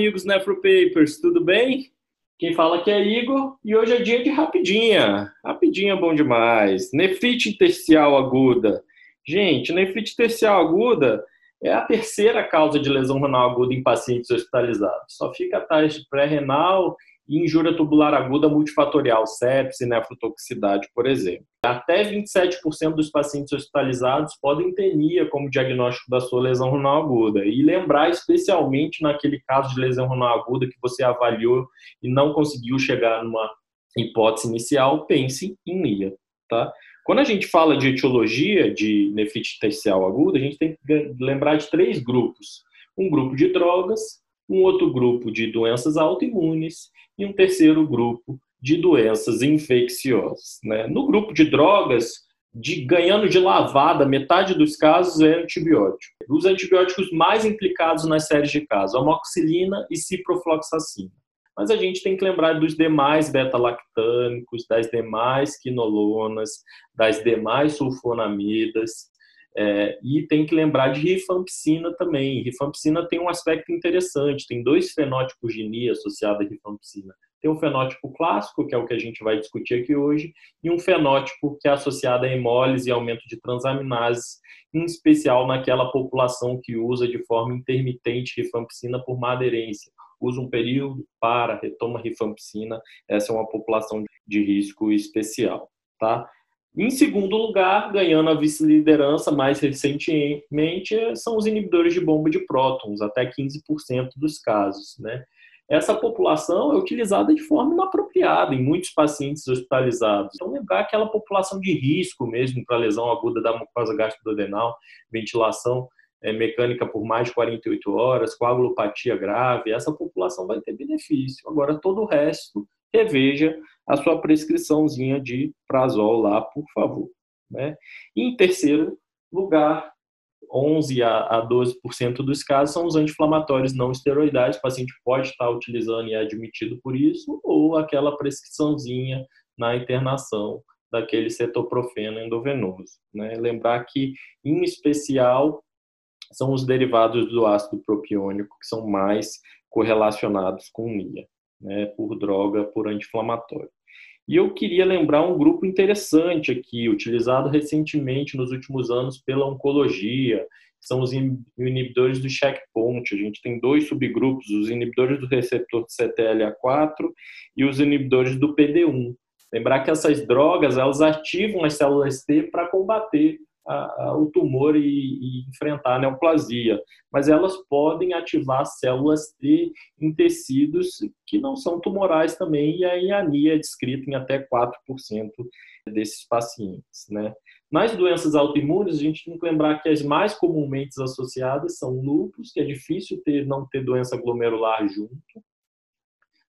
amigos Nefropapers, tudo bem? Quem fala aqui é Igor e hoje é dia de rapidinha. Rapidinha bom demais. Nefrite intersticial aguda. Gente, nefrite intersticial aguda é a terceira causa de lesão renal aguda em pacientes hospitalizados. Só fica atrás de pré-renal e injúria tubular aguda multifatorial, sepse nefrotoxicidade, por exemplo. Até 27% dos pacientes hospitalizados podem ter NIA como diagnóstico da sua lesão renal aguda. E lembrar especialmente naquele caso de lesão renal aguda que você avaliou e não conseguiu chegar numa hipótese inicial, pense em NIA, tá? Quando a gente fala de etiologia de nefrite intersticial aguda, a gente tem que lembrar de três grupos. Um grupo de drogas, um outro grupo de doenças autoimunes e um terceiro grupo de doenças infecciosas. Né? No grupo de drogas, de, ganhando de lavada, metade dos casos é antibiótico. Os antibióticos mais implicados nas séries de casos, amoxicilina e ciprofloxacina. Mas a gente tem que lembrar dos demais beta-lactâmicos, das demais quinolonas, das demais sulfonamidas, é, e tem que lembrar de rifampicina também. Rifampicina tem um aspecto interessante, tem dois fenótipos de NIA associados à rifampicina. Tem um fenótipo clássico, que é o que a gente vai discutir aqui hoje, e um fenótipo que é associado a hemólise e aumento de transaminases, em especial naquela população que usa de forma intermitente rifampicina por má aderência. Usa um período, para, retoma rifampicina, essa é uma população de risco especial, tá? Em segundo lugar, ganhando a vice-liderança mais recentemente, são os inibidores de bomba de prótons, até 15% dos casos. Né? Essa população é utilizada de forma inapropriada em muitos pacientes hospitalizados. Então, lembrar aquela população de risco mesmo para lesão aguda da mucosa gastrodenal, ventilação é, mecânica por mais de 48 horas, coagulopatia grave, essa população vai ter benefício. Agora, todo o resto reveja a sua prescriçãozinha de prazol lá, por favor. Né? E em terceiro lugar, 11 a 12% dos casos são os anti-inflamatórios não esteroidais, o paciente pode estar utilizando e é admitido por isso, ou aquela prescriçãozinha na internação daquele cetoprofeno endovenoso. Né? Lembrar que, em especial, são os derivados do ácido propiônico que são mais correlacionados com NIA né, por droga, por anti-inflamatório. E eu queria lembrar um grupo interessante aqui, utilizado recentemente nos últimos anos pela oncologia, são os inibidores do checkpoint. A gente tem dois subgrupos, os inibidores do receptor de CTLA4 e os inibidores do PD1. Lembrar que essas drogas, elas ativam as células T para combater a, a, o tumor e, e, enfrentar a neoplasia, mas elas podem ativar células T em tecidos que não são tumorais também, e a anemia é descrita em até 4% desses pacientes. Né? Nas doenças autoimunes, a gente tem que lembrar que as mais comumente associadas são lúpus, que é difícil ter, não ter doença glomerular junto,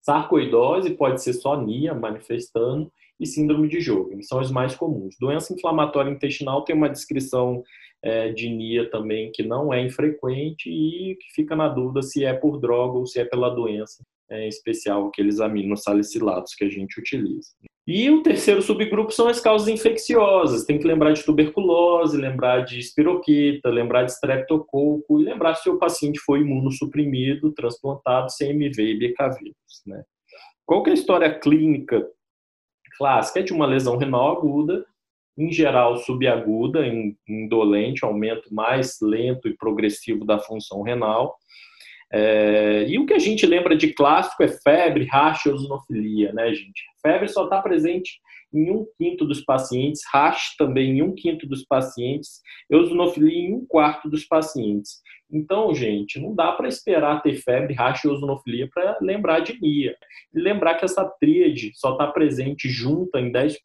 sarcoidose, pode ser só NIA manifestando, e síndrome de Jogren, são os mais comuns. Doença inflamatória intestinal tem uma descrição é, de NIA também que não é infrequente e que fica na dúvida se é por droga ou se é pela doença, é, especial aqueles aminosalicilatos que a gente utiliza. E o terceiro subgrupo são as causas infecciosas. Tem que lembrar de tuberculose, lembrar de espiroqueta, lembrar de streptococo e lembrar se o paciente foi imunossuprimido, transplantado, CMV e BKV. Né? Qual é a história clínica clássica é de uma lesão renal aguda, em geral subaguda, indolente, aumento mais lento e progressivo da função renal. É, e o que a gente lembra de clássico é febre, racha e eosinofilia, né, gente? Febre só está presente em um quinto dos pacientes, racha também em um quinto dos pacientes, eosinofilia em um quarto dos pacientes. Então, gente, não dá para esperar ter febre, racha e eosinofilia para lembrar de NIA. E lembrar que essa tríade só está presente junta em 10%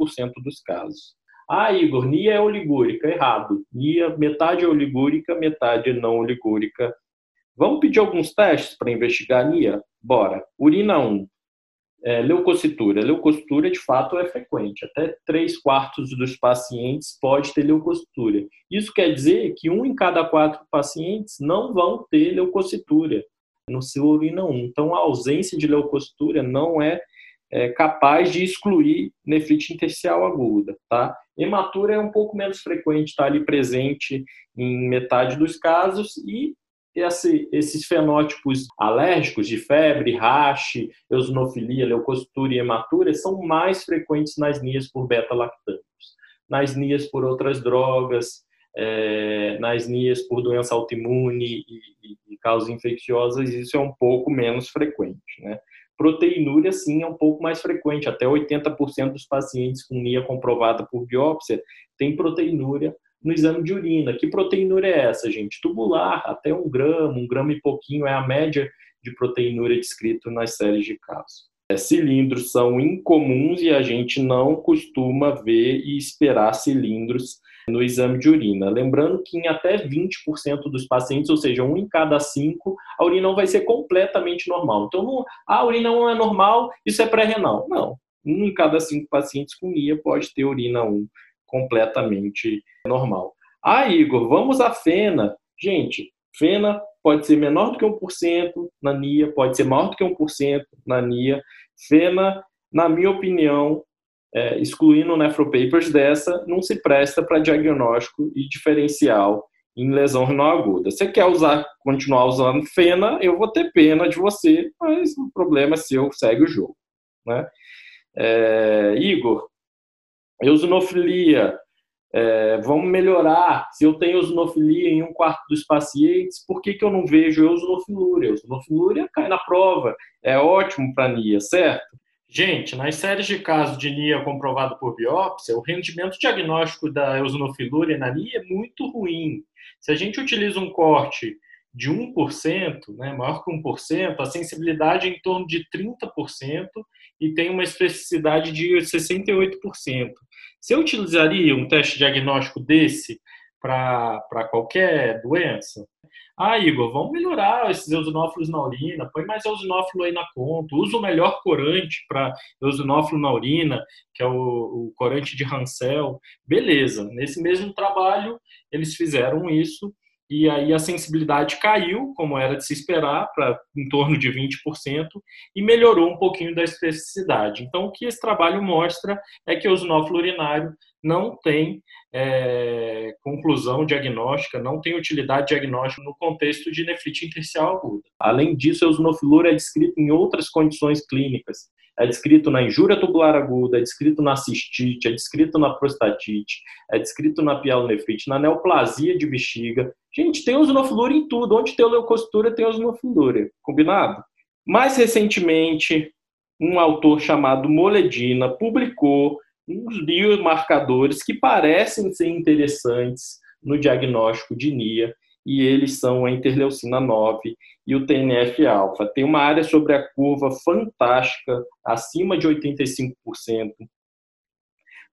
dos casos. Ah, Igor, NIA é oligúrica. Errado. NIA, metade é oligúrica, metade não oligúrica. Vamos pedir alguns testes para investigar a NIA? Bora. Urina 1, é, leucocitura. Leucocitura, de fato, é frequente. Até 3 quartos dos pacientes pode ter leucocitura. Isso quer dizer que um em cada quatro pacientes não vão ter leucocitura no seu urina 1. Então, a ausência de leucocitura não é, é capaz de excluir nefrite intersticial aguda, tá? Hematura é um pouco menos frequente, está ali presente em metade dos casos e esse, esses fenótipos alérgicos de febre, rache, eosinofilia, leucocitura e hematura são mais frequentes nas nias por beta-lactâmicos. Nas nias por outras drogas, é, nas nias por doença autoimune e, e, e causas infecciosas, isso é um pouco menos frequente. Né? Proteinúria, sim, é um pouco mais frequente. Até 80% dos pacientes com NIA comprovada por biópsia tem proteinúria no exame de urina. Que proteinúria é essa, gente? Tubular, até um grama, um grama e pouquinho é a média de proteinúria descrito nas séries de casos. É, cilindros são incomuns e a gente não costuma ver e esperar cilindros no exame de urina. Lembrando que em até 20% dos pacientes, ou seja, um em cada cinco, a urina não vai ser completamente normal. Então, não, ah, a urina não é normal, isso é pré-renal. Não. Um em cada cinco pacientes com NIA pode ter urina 1 completamente normal. Ah, Igor, vamos à FENA. Gente, FENA pode ser menor do que 1% na NIA, pode ser maior do que 1% na NIA. FENA, na minha opinião, é, excluindo nefropapers dessa, não se presta para diagnóstico e diferencial em lesão renal aguda. Você quer usar, continuar usando fena, eu vou ter pena de você, mas o problema é seu, segue o jogo. Né? É, Igor, eosinofilia, é, vamos melhorar. Se eu tenho eosinofilia em um quarto dos pacientes, por que, que eu não vejo eosinofilúria? Eosinofilúria cai na prova, é ótimo para NIA, certo? Gente, nas séries de casos de NIA comprovado por biópsia, o rendimento diagnóstico da eosinofilúria na NIA é muito ruim. Se a gente utiliza um corte de 1%, né, maior que 1%, a sensibilidade é em torno de 30% e tem uma especificidade de 68%. Se eu utilizaria um teste diagnóstico desse para qualquer doença, ah, Igor, vamos melhorar esses eosinófilos na urina, põe mais eosinófilo aí na conta, usa o melhor corante para eosinófilo na urina, que é o, o corante de Hansel. Beleza, nesse mesmo trabalho eles fizeram isso e aí a sensibilidade caiu, como era de se esperar, para em torno de 20%, e melhorou um pouquinho da especificidade. Então, o que esse trabalho mostra é que o eosinófilo urinário não tem é, conclusão diagnóstica, não tem utilidade diagnóstica no contexto de nefrite intersticial aguda. Além disso, a eosinofilura é descrito em outras condições clínicas. É descrito na injúria tubular aguda, é descrito na cistite, é descrito na prostatite, é descrito na pielonefrite, na neoplasia de bexiga. Gente, tem eosinofilura em tudo. Onde tem leucocitura, tem eosinofilura. Combinado? Mais recentemente, um autor chamado Moledina publicou uns biomarcadores que parecem ser interessantes no diagnóstico de NIA, e eles são a interleucina 9 e o TNF-alfa. Tem uma área sobre a curva fantástica, acima de 85%,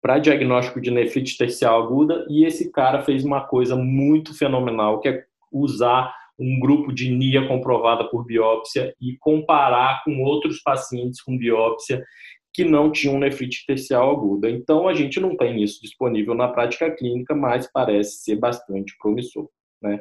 para diagnóstico de nefrite tercial aguda, e esse cara fez uma coisa muito fenomenal, que é usar um grupo de NIA comprovada por biópsia e comparar com outros pacientes com biópsia que não tinham nefrite tercial aguda. Então, a gente não tem isso disponível na prática clínica, mas parece ser bastante promissor. Né?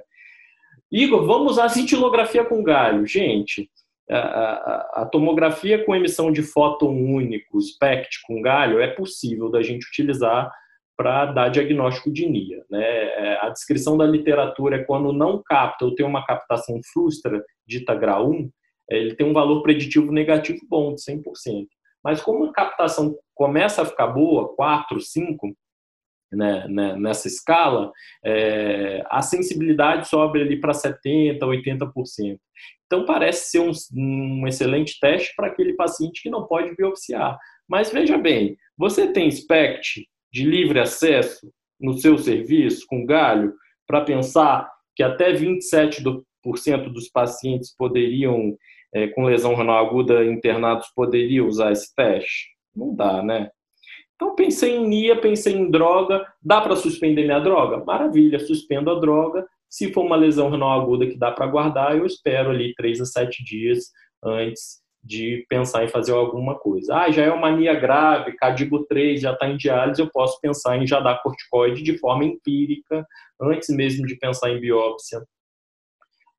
Igor, vamos a cintilografia com galho. Gente, a, tomografia com emissão de fóton único, SPECT com galho, é possível da gente utilizar para dar diagnóstico de NIA. Né? É, a descrição da literatura é quando não capta ou tem uma captação frustra, dita grau 1, ele tem um valor preditivo negativo bom, de 100%. Mas como a captação começa a ficar boa, 4, 5, né, né, nessa escala, é, a sensibilidade sobe ali para 70%, 80%. Então, parece ser um, um excelente teste para aquele paciente que não pode biopsiar. Mas veja bem, você tem SPECT de livre acesso no seu serviço, com galho, para pensar que até 27% dos pacientes poderiam é, com lesão renal aguda internados poderia usar esse teste? Não dá, né? Então pensei em NIA, pensei em droga, dá para suspender minha droga? Maravilha, suspendo a droga. Se for uma lesão renal aguda que dá para guardar, eu espero ali 3 a 7 dias antes de pensar em fazer alguma coisa. Ah, já é uma mania grave, cadigo 3 já está em diálise, eu posso pensar em já dar corticoide de forma empírica, antes mesmo de pensar em biópsia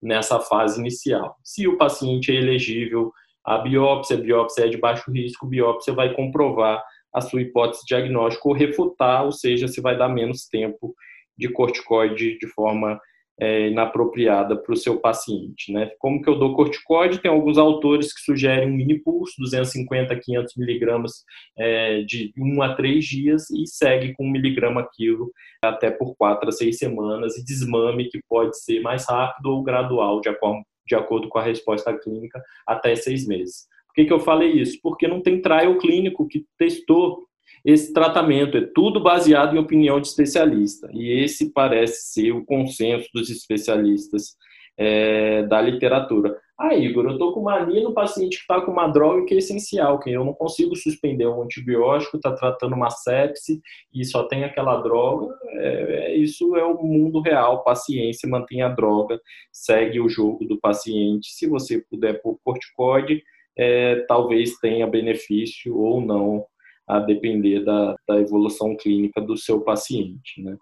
nessa fase inicial. Se o paciente é elegível à biópsia, a biópsia é de baixo risco, biópsia vai comprovar a sua hipótese diagnóstica ou refutar, ou seja, se vai dar menos tempo de corticoide de forma é, inapropriada para o seu paciente. Né? Como que eu dou corticoide? Tem alguns autores que sugerem um mini pulso, 250 a 500 miligramas é, de 1 a 3 dias e segue com 1 miligrama quilo até por 4 a 6 semanas e desmame que pode ser mais rápido ou gradual, de acordo, de acordo com a resposta clínica, até 6 meses. Por que, que eu falei isso? Porque não tem trial clínico que testou esse tratamento. É tudo baseado em opinião de especialista. E esse parece ser o consenso dos especialistas é, da literatura. Ah, Igor, eu estou com mania no paciente que está com uma droga que é essencial, que eu não consigo suspender um antibiótico, está tratando uma sepse e só tem aquela droga. É, é, isso é o mundo real. Paciência, mantém a droga, segue o jogo do paciente. Se você puder pôr corticoide, é, talvez tenha benefício ou não a depender da, da evolução clínica do seu paciente. Né?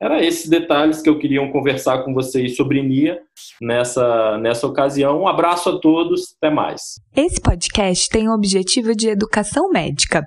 Era esses detalhes que eu queria conversar com vocês sobre NIA nessa, nessa ocasião. Um abraço a todos, até mais. Esse podcast tem o objetivo de educação médica.